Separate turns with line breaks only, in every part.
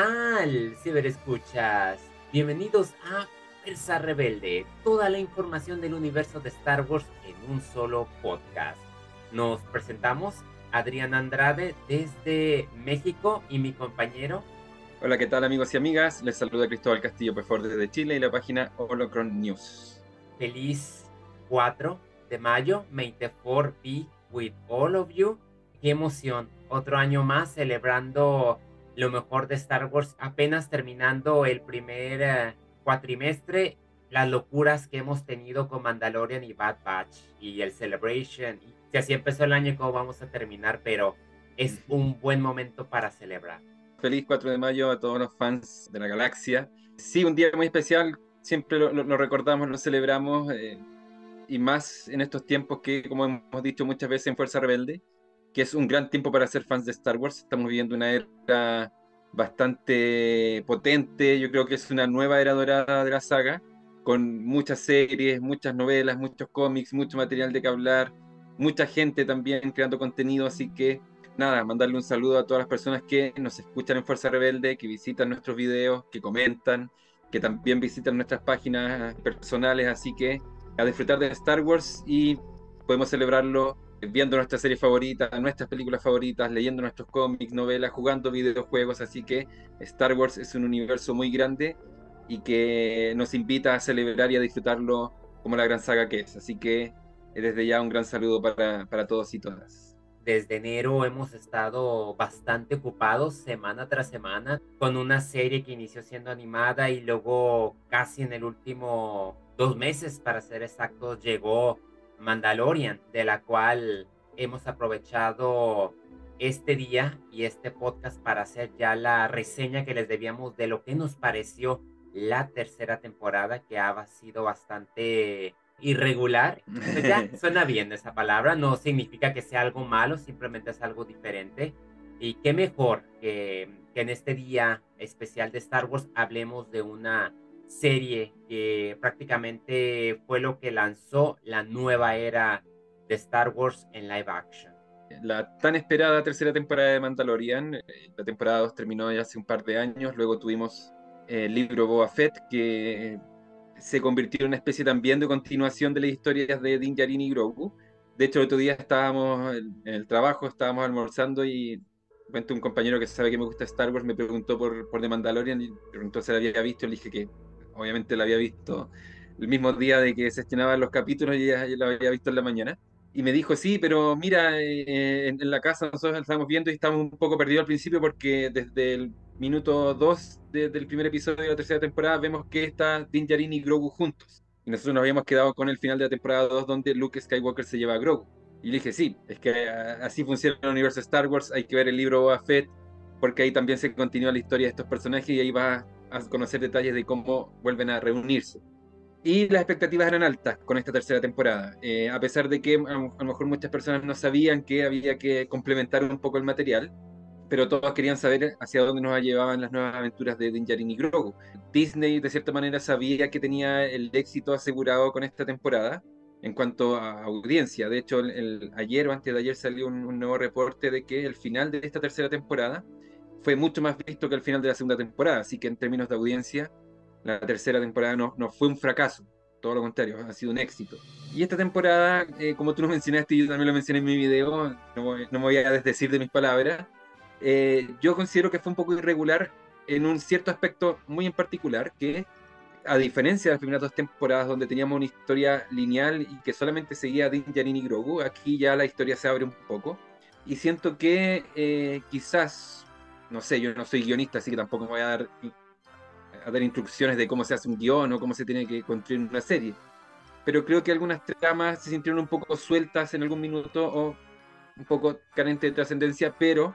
tal, ciberescuchas? Bienvenidos a Fuerza Rebelde, toda la información del universo de Star Wars en un solo podcast. Nos presentamos Adrián Andrade desde México y mi compañero.
Hola, ¿qué tal amigos y amigas? Les saluda Cristóbal Castillo Pefor desde Chile y la página Holocron News.
Feliz 4 de mayo, may the be with all of you. Qué emoción, otro año más celebrando lo mejor de Star Wars, apenas terminando el primer eh, cuatrimestre, las locuras que hemos tenido con Mandalorian y Bad Batch y el Celebration. Y si así empezó el año, ¿cómo vamos a terminar? Pero es un buen momento para celebrar.
Feliz 4 de mayo a todos los fans de la galaxia. Sí, un día muy especial, siempre lo, recordamos, lo celebramos, eh, y más en estos tiempos que, como hemos dicho muchas veces en Fuerza Rebelde, que es un gran tiempo para ser fans de Star Wars. Estamos viviendo una era bastante potente, yo creo que es una nueva era dorada de la saga, con muchas series, muchas novelas, muchos cómics, mucho material de que hablar, mucha gente también creando contenido, así que nada, mandarle un saludo a todas las personas que nos escuchan en Fuerza Rebelde, que visitan nuestros videos, que comentan, que también visitan nuestras páginas personales, así que a disfrutar de Star Wars y podemos celebrarlo viendo nuestras series favoritas, nuestras películas favoritas, leyendo nuestros cómics, novelas, jugando videojuegos, así que Star Wars es un universo muy grande y que nos invita a celebrar y a disfrutarlo como la gran saga que es. Así que desde ya un gran saludo para, para todos y todas.
Desde enero hemos estado bastante ocupados semana tras semana con una serie que inició siendo animada y luego casi en el último dos meses, para ser exactos, llegó Mandalorian, de la cual hemos aprovechado este día y este podcast para hacer ya la reseña que les debíamos de lo que nos pareció la tercera temporada, que ha sido bastante irregular. Pues ya suena bien esa palabra, no significa que sea algo malo, simplemente es algo diferente. Y qué mejor que, que en este día especial de Star Wars hablemos de una serie que prácticamente fue lo que lanzó la nueva era de Star Wars en live action.
La tan esperada tercera temporada de Mandalorian, eh, la temporada 2 terminó ya hace un par de años, luego tuvimos eh, el libro Boba Fett que se convirtió en una especie también de continuación de las historias de Din Djarin y Grogu. De hecho, el otro día estábamos en el trabajo, estábamos almorzando y un compañero que sabe que me gusta Star Wars me preguntó por, por The Mandalorian y preguntó si la había visto. Le dije que obviamente la había visto el mismo día de que se estrenaban los capítulos y ya, la había visto en la mañana. Y me dijo, sí, pero mira, eh, en, la casa nosotros la estamos viendo y estamos un poco perdidos al principio porque desde el minuto 2 del primer episodio de la tercera temporada vemos que está Din Djarin y Grogu juntos. Y nosotros nos habíamos quedado con el final de la temporada 2 donde Luke Skywalker se lleva a Grogu. Y le dije, sí, es que así funciona el universo Star Wars, hay que ver el libro Boba Fett, porque ahí también se continúa la historia de estos personajes y ahí va a conocer detalles de cómo vuelven a reunirse. Y las expectativas eran altas con esta tercera temporada, eh, a pesar de que a, lo mejor muchas personas no sabían que había que complementar un poco el material, pero todos querían saber hacia dónde nos llevaban las nuevas aventuras de Din Djarin y Grogu. Disney de cierta manera sabía que tenía el éxito asegurado con esta temporada en cuanto a audiencia. De hecho, el, ayer o antes de ayer salió un, un nuevo reporte de que el final de esta tercera temporada fue mucho más visto que el final de la segunda temporada, así que en términos de audiencia, la tercera temporada no, no fue un fracaso, todo lo contrario, ha sido un éxito. Y esta temporada, eh, como tú lo mencionaste y yo también lo mencioné en mi video, no, me voy a desdecir de mis palabras, eh, yo considero que fue un poco irregular en un cierto aspecto muy en particular, que a diferencia de las primeras dos temporadas donde teníamos una historia lineal y que solamente seguía a Din Djarin y Grogu, aquí ya la historia se abre un poco. Y siento que eh, quizás no sé, yo no soy guionista, así que tampoco me voy a dar, a dar instrucciones de cómo se hace un guion o cómo se tiene que construir una serie. Pero creo que algunas tramas se sintieron un poco sueltas en algún minuto o un poco carentes de trascendencia, pero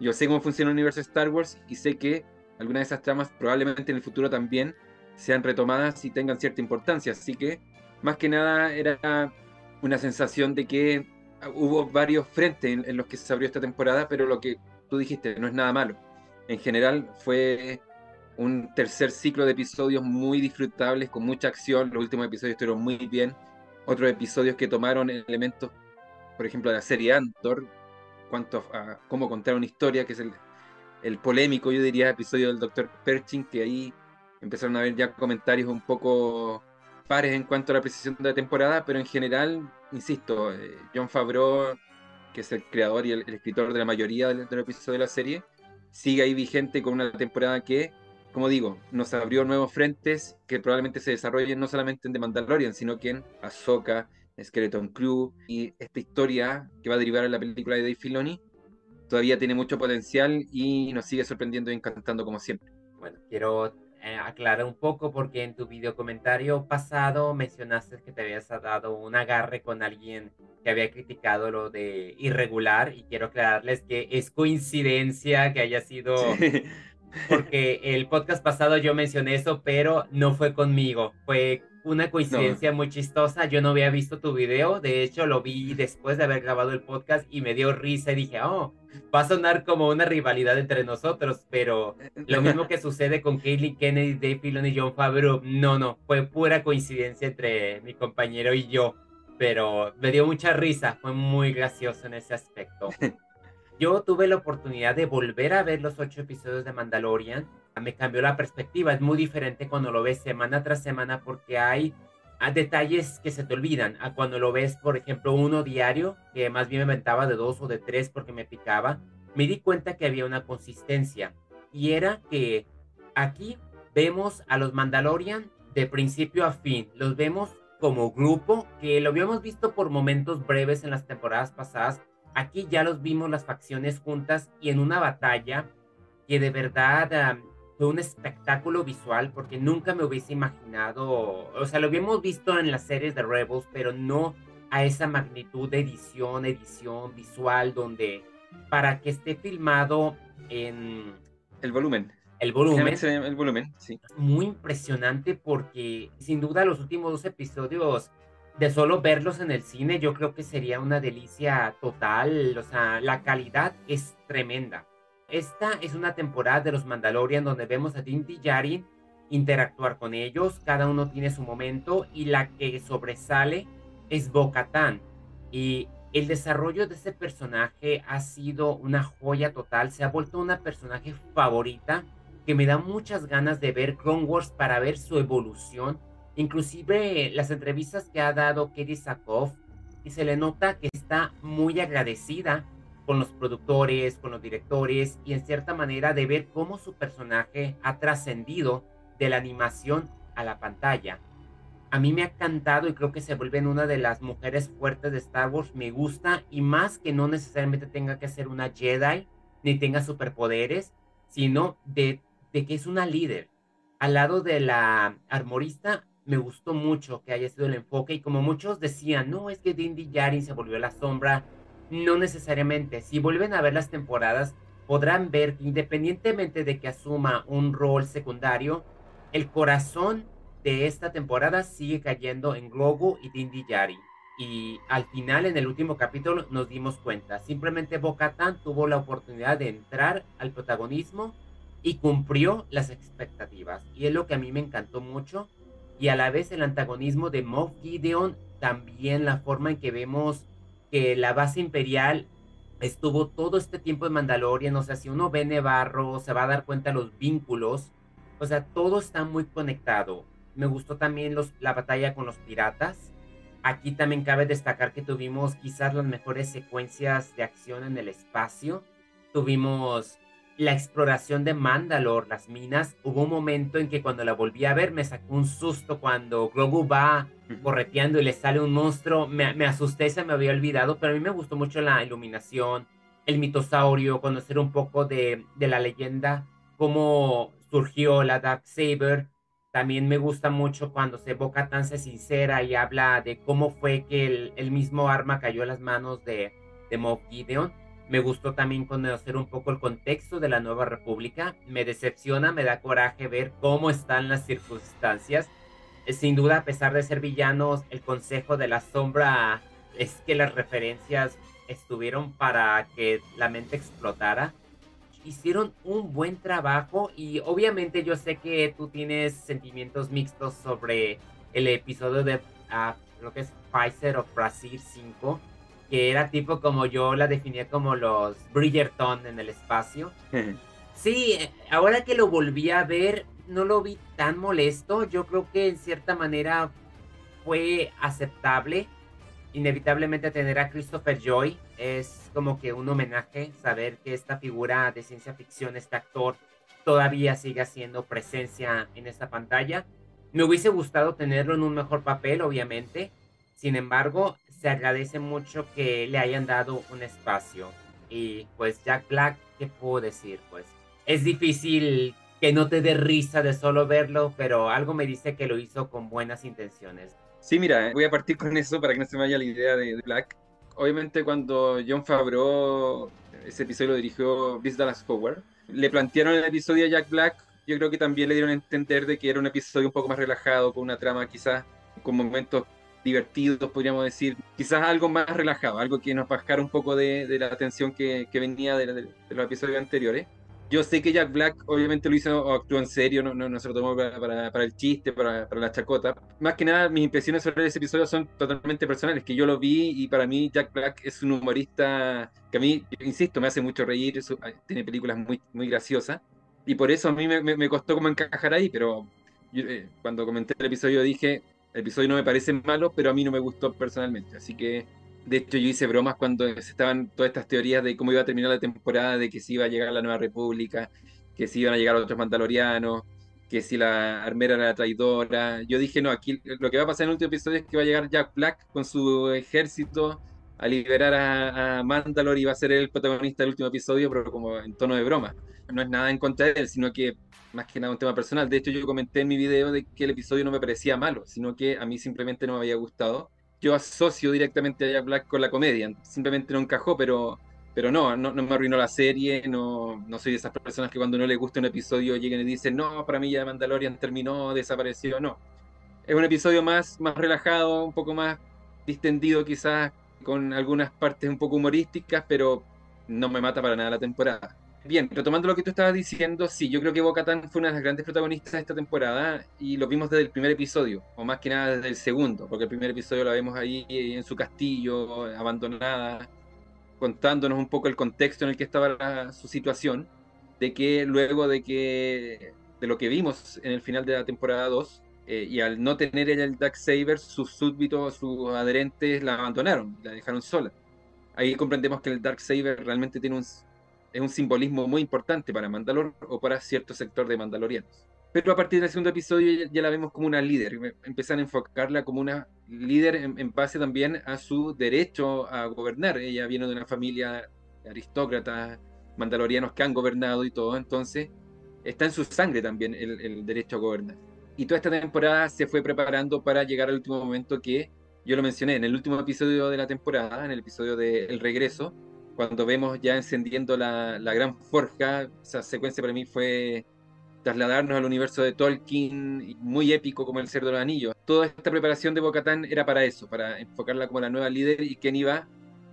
yo sé cómo funciona el universo de Star Wars y sé que algunas de esas tramas probablemente en el futuro también sean retomadas y tengan cierta importancia. Así que, más que nada, era una sensación de que hubo varios frentes en los que se abrió esta temporada, pero lo que tú dijiste, no es nada malo. En general fue un tercer ciclo de episodios muy disfrutables, con mucha acción. Los últimos episodios estuvieron muy bien. Otros episodios que tomaron elementos, por ejemplo, de la serie Antor, cuanto cómo contar una historia, que es el, polémico, yo diría, episodio del Dr. Pershing, que ahí empezaron a haber ya comentarios un poco pares en cuanto a la precisión de la temporada, pero en general, insisto, eh, John Favreau, que es el creador y el, escritor de la mayoría de los episodios de la serie, sigue ahí vigente con una temporada que, como digo, nos abrió nuevos frentes que probablemente se desarrollen no solamente en The Mandalorian, sino que en Ahsoka, Skeleton Crew y esta historia que va a derivar en la película de Dave Filoni todavía tiene mucho potencial y nos sigue sorprendiendo y encantando como siempre.
Bueno, quiero eh, aclarar un poco porque en tu video comentario pasado mencionaste que te habías dado un agarre con alguien que había criticado lo de irregular y quiero aclararles que es coincidencia que haya sido porque el podcast pasado yo mencioné eso, pero no fue conmigo, fue una coincidencia muy chistosa. Yo no había visto tu video, de hecho lo vi después de haber grabado el podcast y me dio risa y dije, oh, va a sonar como una rivalidad entre nosotros, pero lo mismo que sucede con Kaylee Kennedy, Dave Filoni y John Favreau, no, no, fue pura coincidencia entre mi compañero y yo, pero me dio mucha risa, fue muy gracioso en ese aspecto. Yo tuve la oportunidad de volver a ver los ocho episodios de Mandalorian. Me cambió la perspectiva. Es muy diferente cuando lo ves semana tras semana porque hay detalles que se te olvidan. A cuando lo ves, por ejemplo, uno diario, que más bien me inventaba de dos o de tres porque me picaba, me di cuenta que había una consistencia. Y era que aquí vemos a los Mandalorian de principio a fin. Los vemos como grupo, que lo habíamos visto por momentos breves en las temporadas pasadas, Aquí ya los vimos las facciones juntas y en una batalla que de verdad fue un espectáculo visual porque nunca me hubiese imaginado, o sea, lo habíamos visto en las series de Rebels, pero no a esa magnitud de edición, edición visual, donde para que esté filmado en...
El volumen.
El volumen.
El volumen, sí.
Muy impresionante porque sin duda los últimos dos episodios de solo verlos en el cine, yo creo que sería una delicia total. O sea, la calidad es tremenda. Esta es una temporada de los Mandalorian donde vemos a Din Djarin interactuar con ellos. Cada uno tiene su momento y la que sobresale es Bo-Katan. Y el desarrollo de ese personaje ha sido una joya total. Se ha vuelto una personaje favorita que me da muchas ganas de ver Clone Wars para ver su evolución Inclusive las entrevistas que ha dado Katie Sackhoff, y se le nota que está muy agradecida con los productores, con los directores y en cierta manera de ver cómo su personaje ha trascendido de la animación a la pantalla. A mí me ha encantado y creo que se vuelve una de las mujeres fuertes de Star Wars. Me gusta y más que no necesariamente tenga que ser una Jedi ni tenga superpoderes, sino de, de que es una líder. Al lado de la armorista me gustó mucho que haya sido el enfoque y como muchos decían, no, es que Dindy Yarin se volvió la sombra, no necesariamente. Si vuelven a ver las temporadas, podrán ver que independientemente de que asuma un rol secundario, el corazón de esta temporada sigue cayendo en Grogu y Dindy Yarin. Y al final, en el último capítulo, nos dimos cuenta. Simplemente Bo-Katan tuvo la oportunidad de entrar al protagonismo y cumplió las expectativas. Y es lo que a mí me encantó mucho y a la vez el antagonismo de Moff Gideon, también la forma en que vemos que la base imperial estuvo todo este tiempo en Mandalorian, o sea, si uno ve Nevarro, se va a dar cuenta de los vínculos, o sea, todo está muy conectado. Me gustó también los, la batalla con los piratas. Aquí también cabe destacar que tuvimos quizás las mejores secuencias de acción en el espacio. Tuvimos la exploración de Mandalore, las minas, hubo un momento en que cuando la volví a ver me sacó un susto cuando Grogu va correteando y le sale un monstruo, me, me asusté, se me había olvidado, pero a mí me gustó mucho la iluminación, el mitosaurio, conocer un poco de, de la leyenda, cómo surgió la Dark Saber. También me gusta mucho cuando se boca tan sincera y habla de cómo fue que el, el mismo arma cayó en las manos de, de Moff Gideon me gustó también conocer un poco el contexto de la nueva república. Me decepciona, me da coraje ver cómo están las circunstancias. Eh, sin duda, a pesar de ser villanos, el Consejo de la Sombra es que las referencias estuvieron para que la mente explotara. Hicieron un buen trabajo y obviamente yo sé que tú tienes sentimientos mixtos sobre el episodio de uh, lo que es Pfizer of Brasil 5 que era tipo como yo la definía como los Bridgerton en el espacio. Sí, eh, ahora que lo volví a ver, no lo vi tan molesto. Yo creo que en cierta manera fue aceptable. Inevitablemente tener a Christopher Joy es como que un homenaje, saber que esta figura de ciencia ficción, este actor, todavía sigue haciendo presencia en esta pantalla. Me hubiese gustado tenerlo en un mejor papel, obviamente. Sin embargo, se agradece mucho que le hayan dado un espacio. Y pues Jack Black, ¿qué puedo decir? Pues es difícil que no te dé risa de solo verlo, pero algo me dice que lo hizo con buenas intenciones.
Sí, mira, voy a partir con eso para que no se me vaya la idea de, Black. Obviamente cuando John Favreau, ese episodio lo dirigió Chris Dallas Howard, le plantearon el episodio a Jack Black, yo creo que también le dieron a entender de que era un episodio un poco más relajado, con una trama quizás con momentos divertidos, podríamos decir, quizás algo más relajado, algo que nos bajara un poco de, la tensión que, venía de, los episodios anteriores. Yo sé que Jack Black obviamente lo hizo actuó en serio, no, no, se lo tomó para, para, el chiste, para, para, la chacota. Más que nada, mis impresiones sobre ese episodio son totalmente personales, que yo lo vi y para mí Jack Black es un humorista que a mí, insisto, me hace mucho reír, tiene películas muy, muy graciosas y por eso a mí me, me, costó como encajar ahí, pero eh, cuando comenté el episodio dije, el episodio no me parece malo, pero a mí no me gustó personalmente. Así que, de hecho, yo hice bromas cuando estaban todas estas teorías de cómo iba a terminar la temporada, de que si iba a llegar la Nueva República, que si iban a llegar otros mandalorianos, que si la armera era traidora. Yo dije, no, aquí lo que va a pasar en el último episodio es que va a llegar Jack Black con su ejército a liberar a, a Mandalore y va a ser el protagonista del último episodio, pero como en tono de broma. No es nada en contra de él, sino que más que nada un tema personal. De hecho, yo comenté en mi video de que el episodio no me parecía malo, sino que a mí simplemente no me había gustado. Yo asocio directamente a Jack Black con la comedia, simplemente no encajó, pero, pero no, no, me arruinó la serie, no, no soy de esas personas que cuando no les gusta un episodio lleguen y dicen, no, para mí ya Mandalorian terminó, desapareció, no. Es un episodio más, más relajado, un poco más distendido quizás, con algunas partes un poco humorísticas, pero no me mata para nada la temporada. Bien, retomando lo que tú estabas diciendo, sí, yo creo que Boca fue una de las grandes protagonistas de esta temporada y lo vimos desde el primer episodio, o más que nada desde el segundo, porque el primer episodio la vemos ahí en su castillo, abandonada, contándonos un poco el contexto en el que estaba su situación, de que luego de que de lo que vimos en el final de la temporada 2, eh, y al no tener ella el Saber, sus súbditos, sus adherentes la abandonaron, la dejaron sola. Ahí comprendemos que el Saber realmente tiene un es un simbolismo muy importante para Mandalor o para cierto sector de mandalorianos. Pero a partir del segundo episodio ya, la vemos como una líder, empiezan a enfocarla como una líder en, base también a su derecho a gobernar. Ella viene de una familia aristócrata, mandalorianos que han gobernado y todo, entonces está en su sangre también el, el derecho a gobernar. Y toda esta temporada se fue preparando para llegar al último momento que yo lo mencioné en el último episodio de la temporada, en el episodio de El Regreso, cuando vemos ya encendiendo la, la, gran forja, esa secuencia para mí fue trasladarnos al universo de Tolkien, muy épico como el Cerdo de los Anillos. Toda esta preparación de Bocatán era para eso, para enfocarla como la nueva líder y quien iba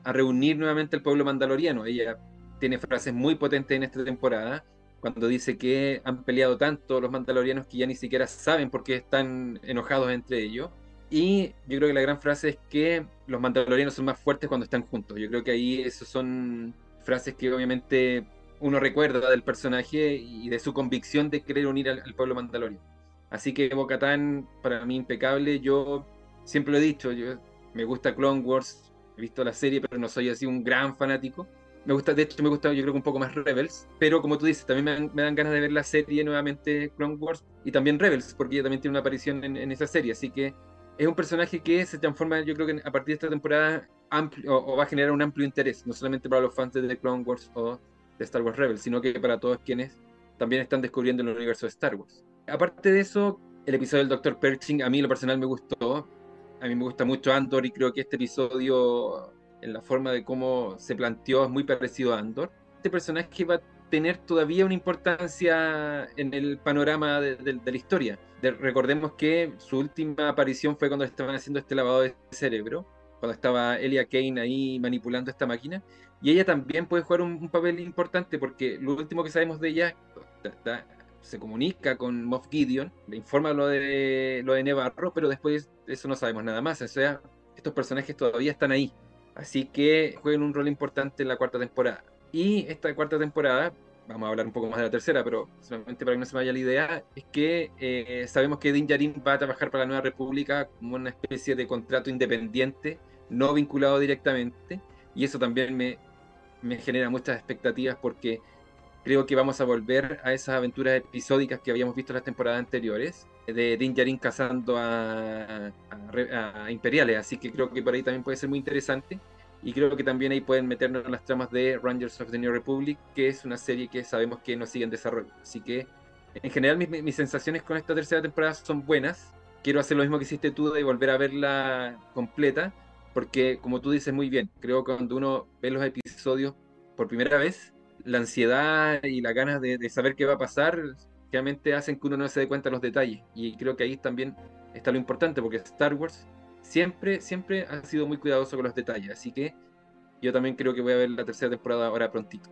a reunir nuevamente al pueblo mandaloriano. Ella tiene frases muy potentes en esta temporada, cuando dice que han peleado tanto los mandalorianos que ya ni siquiera saben por qué están enojados entre ellos y yo creo que la gran frase es que los mandalorianos son más fuertes cuando están juntos. Yo creo que ahí esas son frases que obviamente uno recuerda del personaje y de su convicción de querer unir al, pueblo mandaloriano. Así que Bo-Katan, para mí impecable. Yo siempre lo he dicho, yo, me gusta Clone Wars, he visto la serie, pero no soy así un gran fanático. Me gusta, de hecho, me gusta, yo creo que un poco más Rebels, pero como tú dices, también me dan, ganas de ver la serie nuevamente Clone Wars y también Rebels, porque ella también tiene una aparición en, en esa serie. Así que es un personaje que se transforma, yo creo que a partir de esta temporada amplio, o, va a generar un amplio interés, no solamente para los fans de The Clone Wars o de Star Wars Rebels, sino que para todos quienes también están descubriendo el universo de Star Wars. Aparte de eso, el episodio del Dr. Pershing a mí lo personal me gustó. A mí me gusta mucho Andor y creo que este episodio, en la forma de cómo se planteó, es muy parecido a Andor. Este personaje va tener todavía una importancia en el panorama de, la historia. recordemos que su última aparición fue cuando estaban haciendo este lavado de cerebro, cuando estaba Elia Kane ahí manipulando esta máquina, y ella también puede jugar un, papel importante porque lo último que sabemos de ella se comunica con Moff Gideon, le informa lo de lo de Nevarro, pero después de eso no sabemos nada más. O sea, estos personajes todavía están ahí. Así que juegan un rol importante en la cuarta temporada. Y esta cuarta temporada vamos a hablar un poco más de la tercera, pero solamente para que no se vaya la idea, es que eh, sabemos que Din Djarin va a trabajar para la Nueva República como una especie de contrato independiente, no vinculado directamente, y eso también me, me genera muchas expectativas porque creo que vamos a volver a esas aventuras episódicas que habíamos visto en las temporadas anteriores, de Din Djarin cazando a, a imperiales, así que creo que por ahí también puede ser muy interesante y creo que también ahí pueden meternos en las tramas de Rangers of the New Republic, que es una serie que sabemos que no sigue en desarrollo. Así que, en general, mis, mis sensaciones con esta tercera temporada son buenas. Quiero hacer lo mismo que hiciste tú de volver a verla completa, porque, como tú dices muy bien, creo que cuando uno ve los episodios por primera vez, la ansiedad y las ganas de, de saber qué va a pasar realmente hacen que uno no se dé cuenta de los detalles. Y creo que ahí también está lo importante, porque Star Wars siempre, siempre ha sido muy cuidadoso con los detalles. Así que yo también creo que voy a ver la tercera temporada ahora prontito.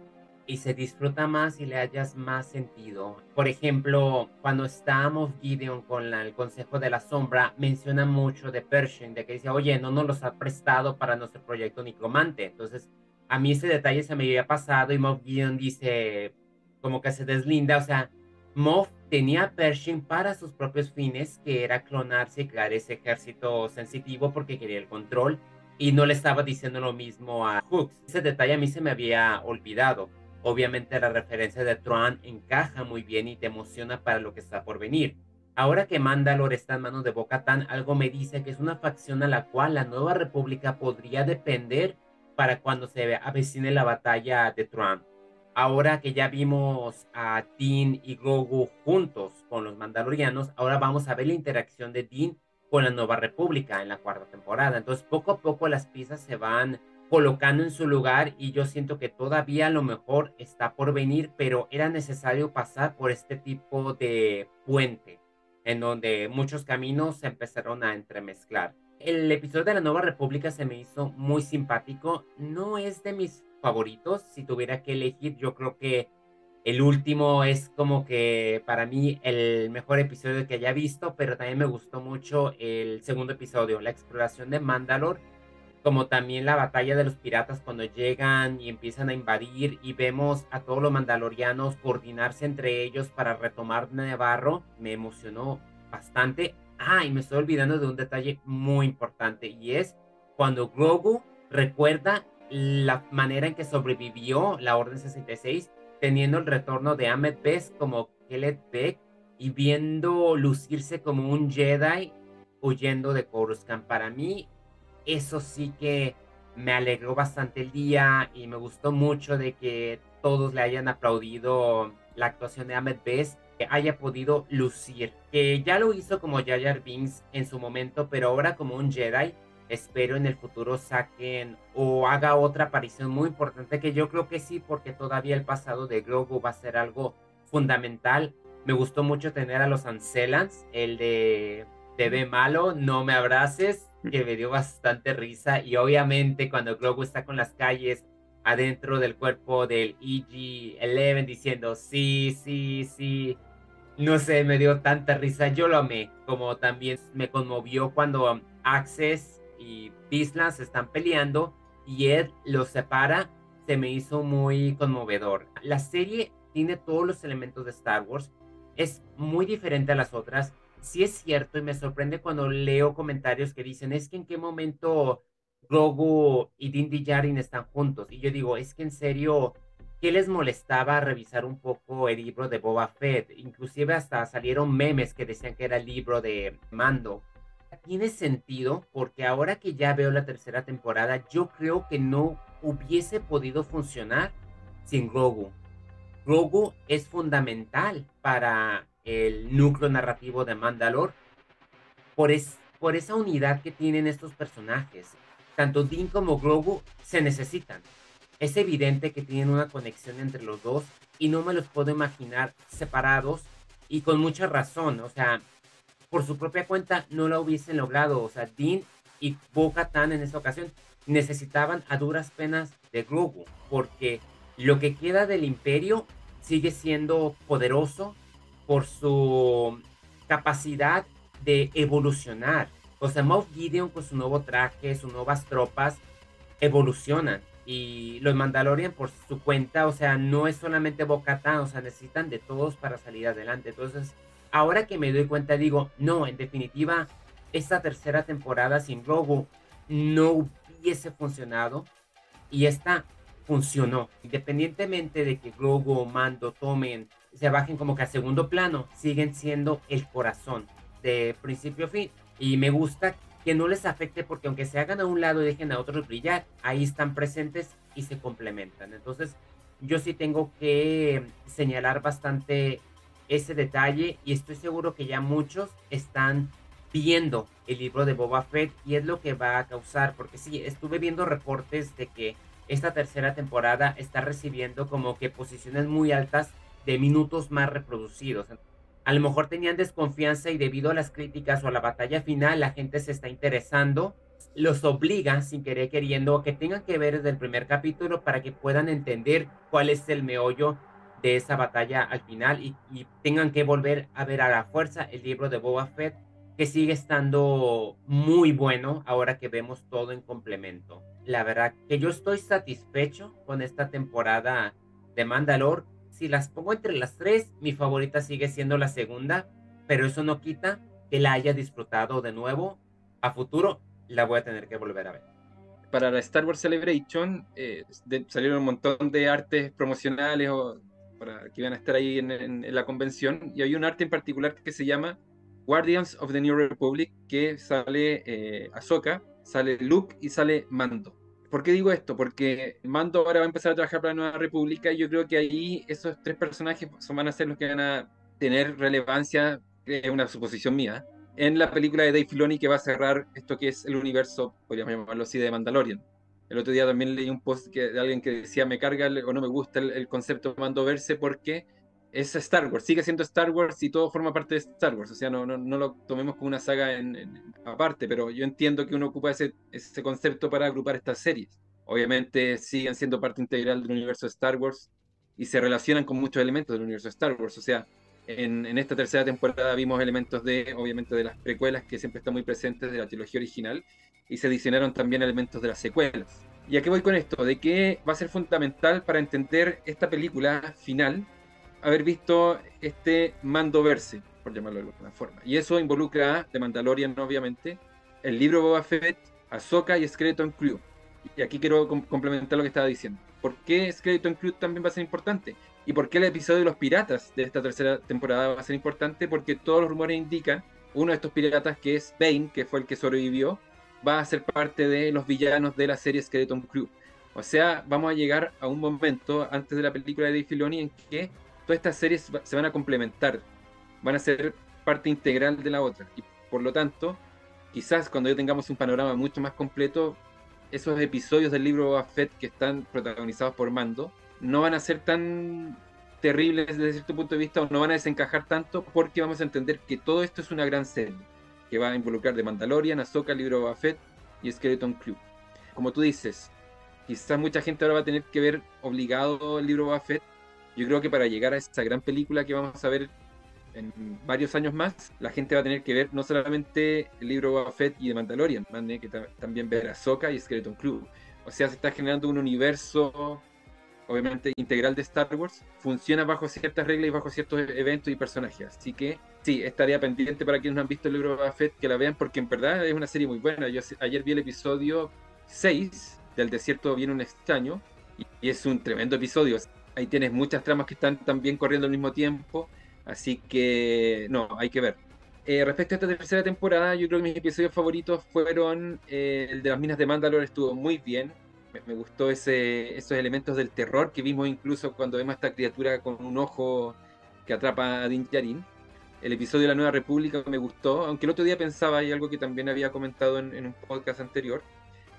Y se disfruta más y le hayas más sentido. Por ejemplo, cuando estábamos Gideon con el Consejo de la Sombra, menciona mucho de Pershing, de que dice, oye, no nos los ha prestado para nuestro proyecto Nicromante. Entonces, a mí ese detalle se me había pasado y Moff Gideon dice, como que se deslinda, o sea, Moff tenía Pershing para sus propios fines, que era clonarse y crear ese ejército sensitivo porque quería el control y no le estaba diciendo lo mismo a Hooks. Ese detalle a mí se me había olvidado. Obviamente la referencia de Tron encaja muy bien y te emociona para lo que está por venir. Ahora que Mandalore está en manos de Bo-Katan, algo me dice que es una facción a la cual la Nueva República podría depender para cuando se avecine la batalla de Tron ahora que ya vimos a Dean y Grogu juntos con los Mandalorianos, ahora vamos a ver la interacción de Dean con la Nueva República en la cuarta temporada. Entonces, poco a poco las piezas se van colocando en su lugar y yo siento que todavía lo mejor está por venir, pero era necesario pasar por este tipo de puente en donde muchos caminos se empezaron a entremezclar. El episodio de la Nueva República se me hizo muy simpático, no es de mis favoritos. Si tuviera que elegir, yo creo que el último es como que para mí el mejor episodio que haya visto, pero también me gustó mucho el segundo episodio, la exploración de Mandalore, como también la batalla de los piratas cuando llegan y empiezan a invadir y vemos a todos los mandalorianos coordinarse entre ellos para retomar Navarro, me emocionó bastante. Ah, y me estoy olvidando de un detalle muy importante y es cuando Grogu recuerda la manera en que sobrevivió la Orden 66, teniendo el retorno de Ahmed Best como Kellet Beck y viendo lucirse como un Jedi huyendo de Coruscant. Para mí, eso sí que me alegró bastante el día y me gustó mucho de que todos le hayan aplaudido la actuación de Ahmed Best, que haya podido lucir, que ya lo hizo como Jar Jar Binks en su momento, pero ahora como un Jedi espero en el futuro saquen o haga otra aparición muy importante que yo creo que sí porque todavía el pasado de Grogu va a ser algo fundamental. Me gustó mucho tener a los Ancelans, el de Te ve malo, no me abraces, que me dio bastante risa y obviamente cuando Grogu está con las calles adentro del cuerpo del EG-11 diciendo sí, sí, sí, no sé, me dio tanta risa, yo lo amé, como también me conmovió cuando Access y Bisla se están peleando y Ed los separa, se me hizo muy conmovedor. La serie tiene todos los elementos de Star Wars, es muy diferente a las otras. Sí es cierto y me sorprende cuando leo comentarios que dicen, es que en qué momento Grogu y Din Djarin están juntos. Y yo digo, es que en serio, ¿qué les molestaba revisar un poco el libro de Boba Fett? Inclusive hasta salieron memes que decían que era el libro de Mando tiene sentido porque ahora que ya veo la tercera temporada, yo creo que no hubiese podido funcionar sin Grogu. Grogu es fundamental para el núcleo narrativo de Mandalore por, es, por esa unidad que tienen estos personajes. Tanto Dean como Grogu se necesitan. Es evidente que tienen una conexión entre los dos y no me los puedo imaginar separados y con mucha razón. O sea, por su propia cuenta no la hubiesen logrado. O sea, Dean y Bo-Katan en esta ocasión necesitaban a duras penas de Grogu, porque lo que queda del imperio sigue siendo poderoso por su capacidad de evolucionar. O sea, Moff Gideon con su nuevo traje, sus nuevas tropas, evolucionan. Y los Mandalorian por su cuenta, o sea, no es solamente Bocatán, o sea, necesitan de todos para salir adelante. Entonces, ahora que me doy cuenta, digo, no, en definitiva, esta tercera temporada sin Grogu no hubiese funcionado y esta funcionó. Independientemente de que Grogu o Mando tomen, se bajen como que a segundo plano, siguen siendo el corazón de principio a fin. Y me gusta que no les afecte porque aunque se hagan a un lado y dejen a otros brillar, ahí están presentes y se complementan. Entonces, yo sí tengo que señalar bastante ese detalle y estoy seguro que ya muchos están viendo el libro de Boba Fett y es lo que va a causar, porque sí, estuve viendo reportes de que esta tercera temporada está recibiendo como que posiciones muy altas de minutos más reproducidos. A lo mejor tenían desconfianza y debido a las críticas o a la batalla final la gente se está interesando, los obliga sin querer queriendo que tengan que ver desde el primer capítulo para que puedan entender cuál es el meollo de esa batalla al final y, tengan que volver a ver a la fuerza el libro de Boba Fett que sigue estando muy bueno ahora que vemos todo en complemento. La verdad que yo estoy satisfecho con esta temporada de Mandalore si las pongo entre las tres, mi favorita sigue siendo la segunda, pero eso no quita que la haya disfrutado de nuevo. A futuro la voy a tener que volver a ver.
Para la Star Wars Celebration eh, salieron un montón de artes promocionales o para que iban a estar ahí en, la convención y hay un arte en particular que se llama Guardians of the New Republic que sale eh, Ahsoka, sale Luke y sale Mando. ¿Por qué digo esto? Porque Mando ahora va a empezar a trabajar para la Nueva República y yo creo que ahí esos tres personajes van a ser los que van a tener relevancia, es una suposición mía, en la película de Dave Filoni que va a cerrar esto que es el universo, podríamos llamarlo así, de Mandalorian. El otro día también leí un post de alguien que decía me carga o no me gusta el, el concepto de Mando verse porque es Star Wars, sigue siendo Star Wars y todo forma parte de Star Wars. O sea, no, no, no lo tomemos como una saga en, aparte, pero yo entiendo que uno ocupa ese, ese concepto para agrupar estas series. Obviamente siguen siendo parte integral del universo de Star Wars y se relacionan con muchos elementos del universo de Star Wars. O sea, en, en, esta tercera temporada vimos elementos de, obviamente, de las precuelas que siempre están muy presentes de la trilogía original y se adicionaron también elementos de las secuelas. ¿Y a qué voy con esto? De que va a ser fundamental para entender esta película final haber visto este mando verse, por llamarlo de alguna forma. Y eso involucra a The Mandalorian, obviamente, el libro Boba Fett, Ahsoka y Skeleton Crew. Y aquí quiero complementar lo que estaba diciendo. ¿Por qué Skeleton Crew también va a ser importante? ¿Y por qué el episodio de los piratas de esta tercera temporada va a ser importante? Porque todos los rumores indican, uno de estos piratas, que es Bane, que fue el que sobrevivió, va a ser parte de los villanos de la serie Skeleton Crew. O sea, vamos a llegar a un momento antes de la película de Dave Filoni en que todas estas series se van a complementar, van a ser parte integral de la otra. Y por lo tanto, quizás cuando ya tengamos un panorama mucho más completo, esos episodios del libro Boba que están protagonizados por Mando no van a ser tan terribles desde cierto punto de vista o no van a desencajar tanto porque vamos a entender que todo esto es una gran serie que va a involucrar de Mandalorian, Ahsoka, libro Boba Fett y Skeleton Crew. Como tú dices, quizás mucha gente ahora va a tener que ver obligado el libro Boba Fett yo creo que para llegar a esa gran película que vamos a ver en varios años más, la gente va a tener que ver no solamente el libro Boba Fett y de Mandalorian, van que también ver a Soka y Skeleton Crew. O sea, se está generando un universo, obviamente, integral de Star Wars. Funciona bajo ciertas reglas y bajo ciertos eventos y personajes. Así que, sí, estaría pendiente para quienes no han visto el libro Fett que la vean, porque en verdad es una serie muy buena. Yo ayer vi el episodio 6 del Desierto Viene un extraño y es un tremendo episodio ahí tienes muchas tramas que están también corriendo al mismo tiempo, así que no, hay que ver. Eh, respecto a esta tercera temporada, yo creo que mis episodios favoritos fueron eh, el de las minas de Mandalore, estuvo muy bien. Me, gustó ese, esos elementos del terror que vimos incluso cuando vemos esta criatura con un ojo que atrapa a Din Djarin. El episodio de la Nueva República me gustó, aunque el otro día pensaba, y algo que también había comentado en, un podcast anterior,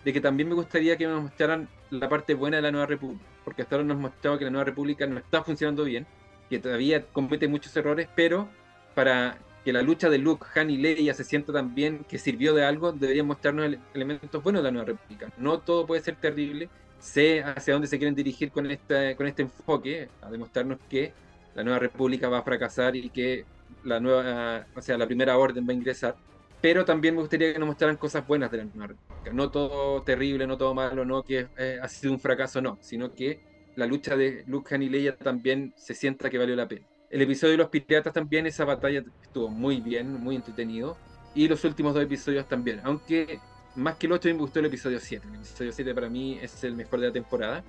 de que también me gustaría que nos mostraran la parte buena de la Nueva República, porque hasta ahora nos mostrado que la Nueva República no está funcionando bien, que todavía comete muchos errores, pero para que la lucha de Luke, Han y Leia se sienta también que sirvió de algo, deberían mostrarnos elementos buenos de la Nueva República. No todo puede ser terrible, sé hacia dónde se quieren dirigir con, esta, con este enfoque, a demostrarnos que la Nueva República va a fracasar y que la nueva, o sea, la primera orden va a ingresar pero también me gustaría que nos mostraran cosas buenas de la nueva república. No todo terrible, no todo malo, no que eh, ha sido un fracaso, no, sino que la lucha de Luke y Leia también se sienta que valió la pena. El episodio de los piratas también, esa batalla estuvo muy bien, muy entretenido. Y los últimos dos episodios también, aunque más que el 8 me gustó el episodio 7. El episodio 7 para mí es el mejor de la temporada,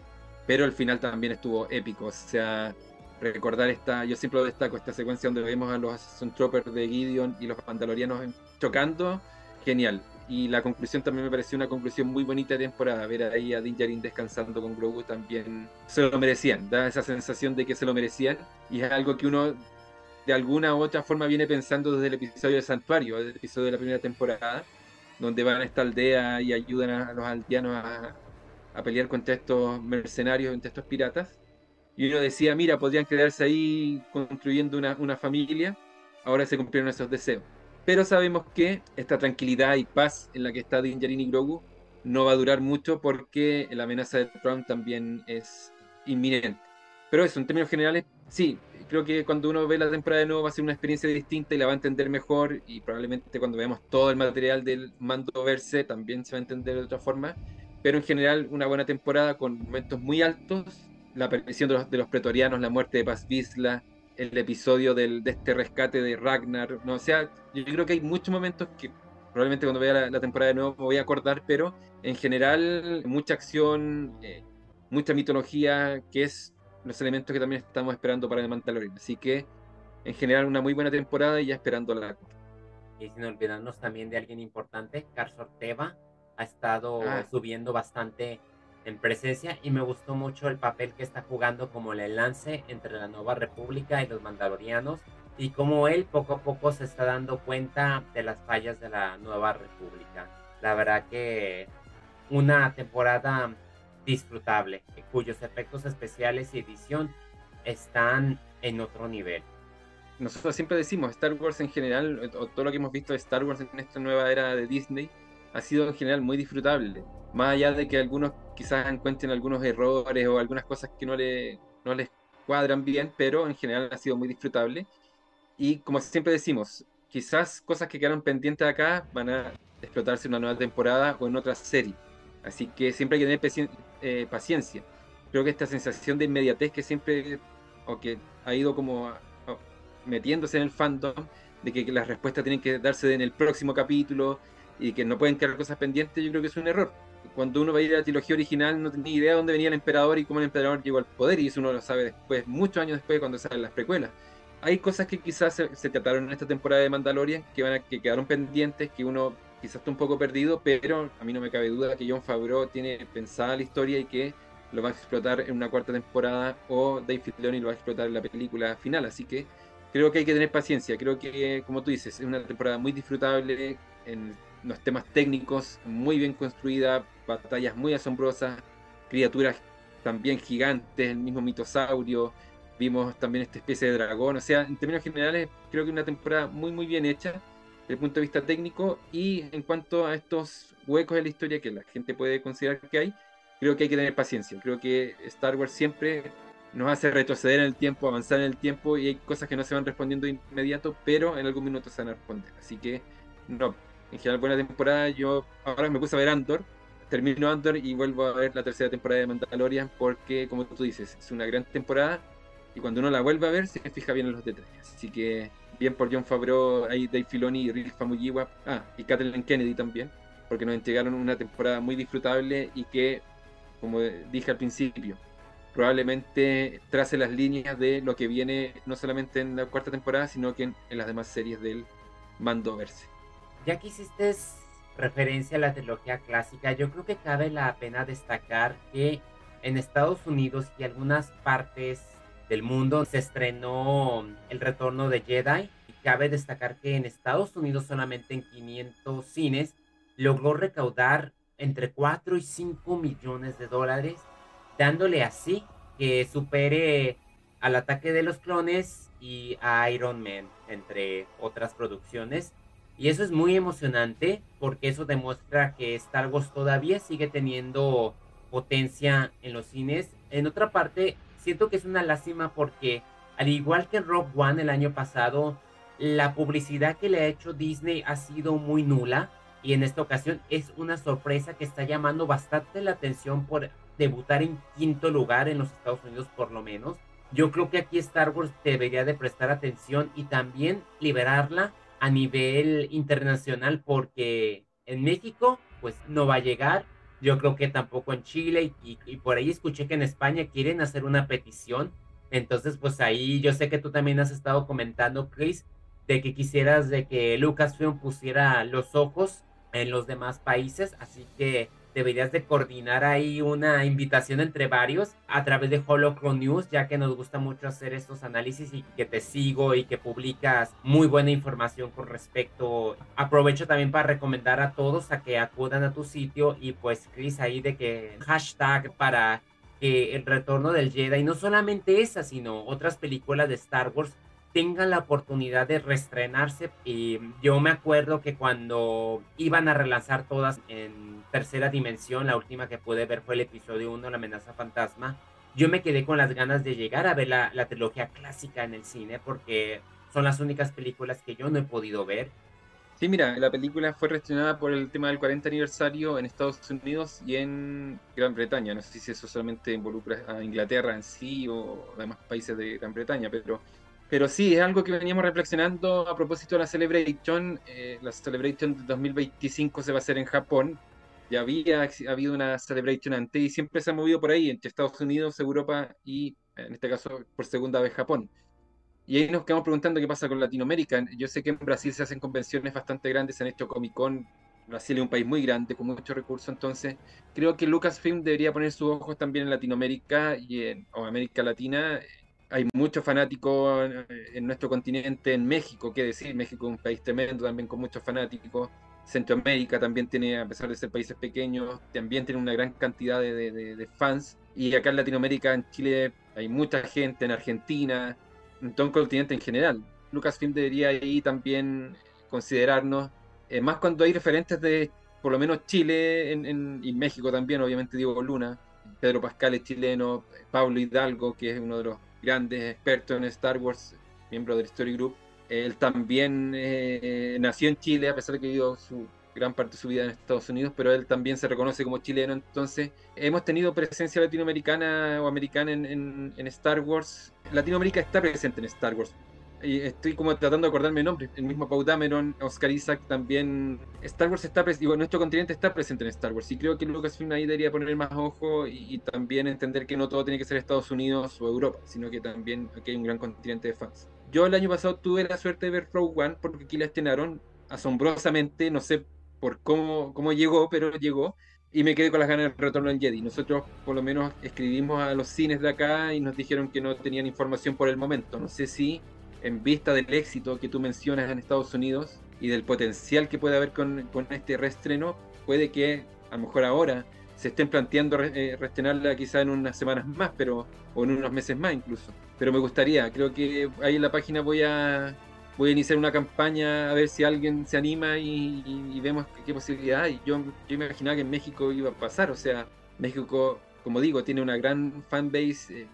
pero el final también estuvo épico. O sea, recordar esta, yo siempre lo destaco, esta secuencia donde vemos a los Assassin Troopers de Gideon y los Mandalorianos chocando, genial. Y la conclusión también me pareció una conclusión muy bonita de temporada. Ver ahí a Din Djarin descansando con Grogu también se lo merecían. Da esa sensación de que se lo merecían. Y es algo que uno de alguna u otra forma viene pensando desde el episodio de Santuario, desde el episodio de la primera temporada, donde van a esta aldea y ayudan a los aldeanos a, pelear contra estos mercenarios, contra estos piratas. Y uno decía, mira, podrían quedarse ahí construyendo una, una familia. Ahora se cumplieron esos deseos. Pero sabemos que esta tranquilidad y paz en la que está Din Djarin y Grogu no va a durar mucho porque la amenaza de Trump también es inminente. Pero eso, en términos generales, sí, creo que cuando uno ve la temporada de nuevo va a ser una experiencia distinta y la va a entender mejor y probablemente cuando veamos todo el material del mando verse también se va a entender de otra forma. Pero en general una buena temporada con momentos muy altos, la aparición de los, de los pretorianos, la muerte de Paz Vizsla, el episodio del, de este rescate de Ragnar. No, o sea, yo creo que hay muchos momentos que probablemente cuando vea la, temporada de nuevo me voy a acordar, pero en general mucha acción, eh, mucha mitología, que es los elementos que también estamos esperando para el Mandalorian. Así que en general una muy buena temporada y ya esperando la...
Y sin olvidarnos también de alguien importante, Carlos Orteva ha estado ah. subiendo bastante en presencia y me gustó mucho el papel que está jugando como el enlace entre la Nueva República y los Mandalorianos y cómo él poco a poco se está dando cuenta de las fallas de la Nueva República. La verdad que una temporada disfrutable, cuyos efectos especiales y edición están en otro nivel.
Nosotros siempre decimos, Star Wars en general, o todo lo que hemos visto de Star Wars en esta nueva era de Disney, ha sido en general muy disfrutable. Más allá de que algunos quizás encuentren algunos errores o algunas cosas que no, le, no les cuadran bien, pero en general ha sido muy disfrutable. Y como siempre decimos, quizás cosas que quedaron pendientes acá van a explotarse en una nueva temporada o en otra serie. Así que siempre hay que tener eh, paciencia. Creo que esta sensación de inmediatez que siempre, o que ha ido como metiéndose en el fandom, de que las respuestas tienen que darse en el próximo capítulo, y que no pueden quedar cosas pendientes, yo creo que es un error. Cuando uno va a ir a la trilogía original no tenía idea de dónde venía el emperador y cómo el emperador llegó al poder, y eso uno lo sabe después, muchos años después, cuando salen las precuelas. Hay cosas que quizás se, trataron en esta temporada de Mandalorian que, van a, que quedaron pendientes, que uno quizás está un poco perdido, pero a mí no me cabe duda que John Favreau tiene pensada la historia y que lo va a explotar en una cuarta temporada o Dave Filoni lo va a explotar en la película final. Así que creo que hay que tener paciencia. Creo que, como tú dices, es una temporada muy disfrutable en los temas técnicos, muy bien construida, batallas muy asombrosas, criaturas también gigantes, el mismo mitosaurio, vimos también esta especie de dragón, o sea, en términos generales creo que una temporada muy muy bien hecha desde el punto de vista técnico y en cuanto a estos huecos de la historia que la gente puede considerar que hay, creo que hay que tener paciencia, creo que Star Wars siempre nos hace retroceder en el tiempo, avanzar en el tiempo y hay cosas que no se van respondiendo de inmediato, pero en algún minuto se van a responder, así que no, en general buena temporada. Yo ahora me puse a ver Andor, termino Andor y vuelvo a ver la tercera temporada de Mandalorian porque, como tú dices, es una gran temporada y cuando uno la vuelve a ver se fija bien en los detalles. Así que bien por John Favreau, ahí Dave Filoni y Rick Famuyiwa, ah, y Kathleen Kennedy también, porque nos entregaron una temporada muy disfrutable y que, como dije al principio, probablemente trace las líneas de lo que viene no solamente en la cuarta temporada, sino que en, en las demás series del Mandoverse.
Ya que hiciste referencia a la trilogía clásica, yo creo que cabe la pena destacar que en Estados Unidos y algunas partes del mundo se estrenó El Retorno de Jedi. Y cabe destacar que en Estados Unidos solamente en 500 cines logró recaudar entre 4 y 5 millones de dólares, dándole así que supere al ataque de los clones y a Iron Man, entre otras producciones. Y eso es muy emocionante porque eso demuestra que Star Wars todavía sigue teniendo potencia en los cines. En otra parte, siento que es una lástima porque al igual que Rock One el año pasado, la publicidad que le ha hecho Disney ha sido muy nula y en esta ocasión es una sorpresa que está llamando bastante la atención por debutar en quinto lugar en los Estados Unidos por lo menos. Yo creo que aquí Star Wars debería de prestar atención y también liberarla a nivel internacional porque en México pues no va a llegar. Yo creo que tampoco en Chile y, por ahí escuché que en España quieren hacer una petición. Entonces pues ahí yo sé que tú también has estado comentando, Chris, de que quisieras de que Lucasfilm pusiera los ojos en los demás países, así que deberías de coordinar ahí una invitación entre varios a través de Holocron News, ya que nos gusta mucho hacer estos análisis y que te sigo y que publicas muy buena información con respecto. Aprovecho también para recomendar a todos a que acudan a tu sitio y pues Chris ahí de que hashtag para que el retorno del Jedi, no solamente esa, sino otras películas de Star Wars tengan la oportunidad de reestrenarse. Y yo me acuerdo que cuando iban a relanzar todas en tercera dimensión, la última que pude ver fue el episodio 1, La amenaza fantasma. Yo me quedé con las ganas de llegar a ver la, la trilogía clásica en el cine porque son las únicas películas que yo no he podido ver.
Sí, mira, la película fue reestrenada por el tema del 40 aniversario en Estados Unidos y en Gran Bretaña. No sé si eso solamente involucra a Inglaterra en sí o demás países de Gran Bretaña, pero pero sí, es algo que veníamos reflexionando a propósito de la Celebration. Eh, la Celebration de 2025 se va a hacer en Japón. Ya había habido una Celebration antes y siempre se ha movido por ahí, entre Estados Unidos, Europa y, en este caso, por segunda vez Japón. Y ahí nos quedamos preguntando qué pasa con Latinoamérica. Yo sé que en Brasil se hacen convenciones bastante grandes, se han hecho Comic Con. Brasil es un país muy grande, con muchos recursos, entonces creo que Lucasfilm debería poner sus ojos también en Latinoamérica y en o América Latina hay muchos fanáticos en nuestro continente, en México, qué decir, México es un país tremendo también con muchos fanáticos. Centroamérica también tiene, a pesar de ser países pequeños, también tiene una gran cantidad de, fans. Y acá en Latinoamérica, en Chile, hay mucha gente, en Argentina, en todo el continente en general. Lucasfilm debería ahí también considerarnos, eh, más cuando hay referentes de, por lo menos Chile y México también, obviamente Diego Luna, Pedro Pascal es chileno, Pablo Hidalgo, que es uno de los grandes expertos en Star Wars, miembro del Story Group. Él también eh, nació en Chile, a pesar de que vivió su gran parte de su vida en Estados Unidos, pero él también se reconoce como chileno. Entonces, hemos tenido presencia latinoamericana o americana en, Star Wars. Latinoamérica está presente en Star Wars estoy como tratando de acordarme el nombre, el mismo Paul Dameron, Oscar Isaac también, Star Wars está presente, nuestro continente está presente en Star Wars y creo que Lucasfilm ahí debería poner más ojo y, también entender que no todo tiene que ser Estados Unidos o Europa, sino que también aquí hay un gran continente de fans. Yo el año pasado tuve la suerte de ver Rogue One porque aquí la estrenaron asombrosamente, no sé por cómo, cómo llegó, pero llegó y me quedé con las ganas del retorno del Jedi. Nosotros por lo menos escribimos a los cines de acá y nos dijeron que no tenían información por el momento. No sé si en vista del éxito que tú mencionas en Estados Unidos y del potencial que puede haber con, este reestreno, puede que a lo mejor ahora se estén planteando eh, reestrenarla quizá en unas semanas más, pero o en unos meses más incluso. Pero me gustaría, creo que ahí en la página voy a voy a iniciar una campaña a ver si alguien se anima y, vemos qué, posibilidad hay. Yo, yo imaginaba que en México iba a pasar, o sea, México, como digo, tiene una gran fanbase, eh,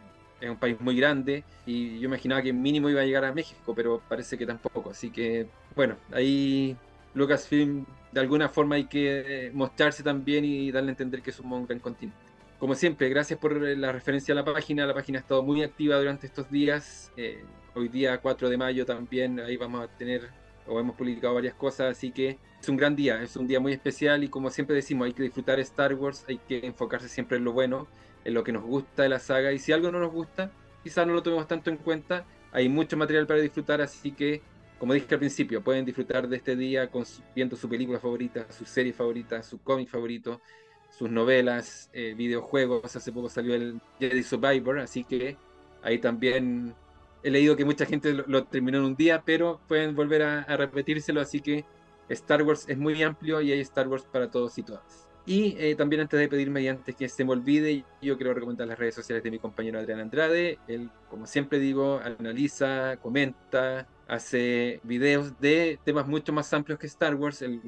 es un país muy grande y yo imaginaba que mínimo iba a llegar a México, pero parece que tampoco. Así que, bueno, ahí Lucasfilm de alguna forma hay que mostrarse también y darle a entender que somos un gran continente. Como siempre, gracias por la referencia a la página. La página ha estado muy activa durante estos días. Eh, hoy día 4 de mayo también, ahí vamos a tener o hemos publicado varias cosas, así que es un gran día, es un día muy especial y como siempre decimos, hay que disfrutar Star Wars, hay que enfocarse siempre en lo bueno en lo que nos gusta de la saga. Y si algo no nos gusta, quizás no lo tomemos tanto en cuenta. Hay mucho material para disfrutar, así que, como dije al principio, pueden disfrutar de este día con viendo su película favorita, su serie favorita, su cómic favorito, sus novelas, eh, videojuegos. Hace poco salió el Jedi Survivor, así que ahí también he leído que mucha gente lo, terminó en un día, pero pueden volver a repetírselo, así que Star Wars es muy amplio y hay Star Wars para todos y todas. Y eh, también antes de pedirme y antes que se me olvide, yo quiero recomendar las redes sociales de mi compañero Adrián Andrade. Él, como siempre digo, analiza, comenta, hace videos de temas mucho más amplios que Star Wars. Él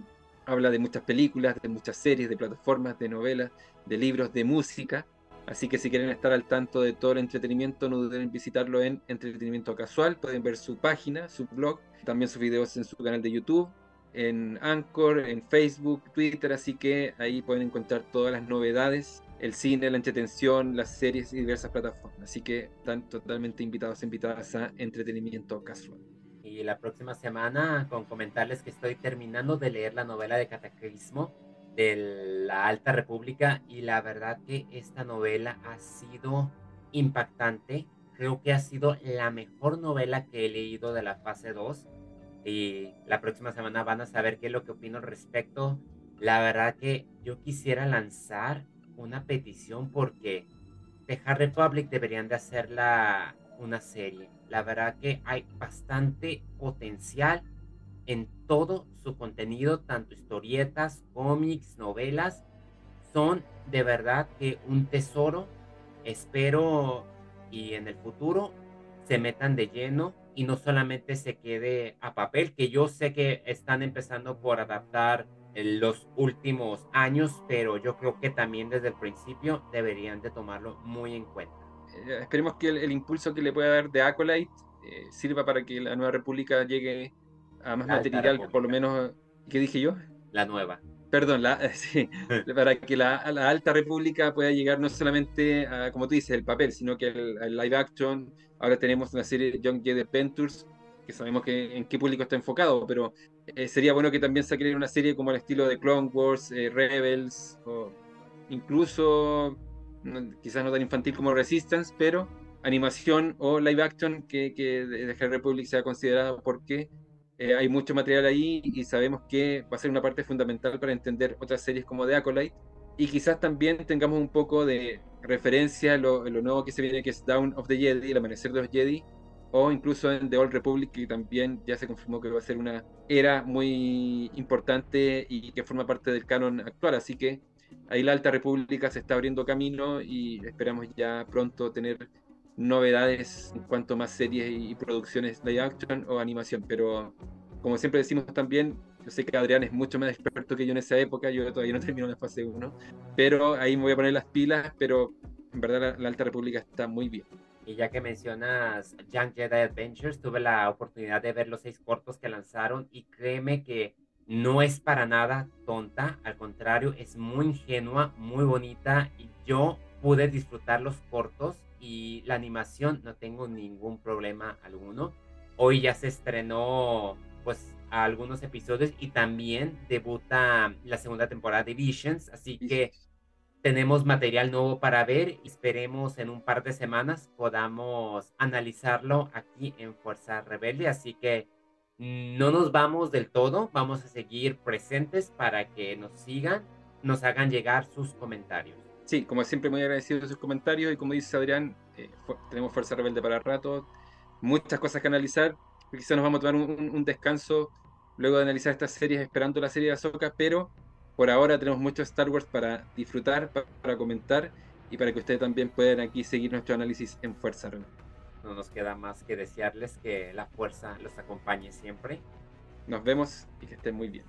habla de muchas películas, de muchas series, de plataformas, de novelas, de libros, de música. Así que si quieren estar al tanto de todo el entretenimiento, no duden en visitarlo en Entretenimiento Casual. Pueden ver su página, su blog, también sus videos en su canal de YouTube, en Anchor, en Facebook, Twitter. Así que ahí pueden encontrar todas las novedades, el cine, la entretención, las series y diversas plataformas. Así que están totalmente invitados e invitadas a Entretenimiento Casual.
Y la próxima semana con comentarles que estoy terminando de leer la novela de Cataclismo de la Alta República y la verdad que esta novela ha sido impactante. Creo que ha sido la mejor novela que he leído de la fase 2 y la próxima semana van a saber qué es lo que opino al respecto. La verdad que yo quisiera lanzar una petición porque The Republic deberían de hacerla una serie. La verdad que hay bastante potencial en todo su contenido, tanto historietas, cómics, novelas, son de verdad que un tesoro. Espero y en el futuro se metan de lleno y no solamente se quede a papel, que yo sé que están empezando por adaptar en los últimos años, pero yo creo que también desde el principio deberían de tomarlo muy en cuenta.
Eh, esperemos que el, impulso que le pueda dar de Acolyte eh, sirva para que la Nueva República llegue a más material, por lo menos, ¿qué dije yo?
La nueva.
Perdón, la, sí, para que la, la, Alta República pueda llegar no solamente a, como tú dices, el papel, sino que el, live action. Ahora tenemos una serie de Young Jedi Adventures, que sabemos que en qué público está enfocado, pero eh, sería bueno que también saquen una serie como el estilo de Clone Wars, eh, Rebels, o incluso, quizás no tan infantil como Resistance, pero animación o live action que, que de Republic sea considerado porque eh, hay mucho material ahí y sabemos que va a ser una parte fundamental para entender otras series como The Acolyte. Y quizás también tengamos un poco de referencia a lo, nuevo que se viene, que es Down of the Jedi, el amanecer de los Jedi, o incluso en The Old Republic, que también ya se confirmó que va a ser una era muy importante y que forma parte del canon actual. Así que ahí la Alta República se está abriendo camino y esperamos ya pronto tener novedades en cuanto a más series y producciones live action o animación, pero como siempre decimos también, yo sé que Adrián es mucho más experto que yo en esa época, yo todavía no termino la fase 1, pero ahí me voy a poner las pilas, pero en verdad la, Alta República está muy bien.
Y ya que mencionas Young Jedi Adventures, tuve la oportunidad de ver los seis cortos que lanzaron y créeme que no es para nada tonta, al contrario, es muy ingenua, muy bonita y yo pude disfrutar los cortos y la animación no tengo ningún problema alguno. Hoy ya se estrenó pues algunos episodios y también debuta la segunda temporada de Visions, así que tenemos material nuevo para ver. Esperemos en un par de semanas podamos analizarlo aquí en Fuerza Rebelde, así que no nos vamos del todo, vamos a seguir presentes para que nos sigan, nos hagan llegar sus comentarios.
Sí, como siempre, muy agradecido de sus comentarios y como dice Adrián, eh, tenemos Fuerza Rebelde para rato, muchas cosas que analizar. Quizás nos vamos a tomar un, descanso luego de analizar estas series, esperando la serie de Ahsoka, pero por ahora tenemos mucho Star Wars para disfrutar, para, comentar y para que ustedes también puedan aquí seguir nuestro análisis en Fuerza Rebelde.
No nos queda más que desearles que la fuerza los acompañe siempre.
Nos vemos y que estén muy bien.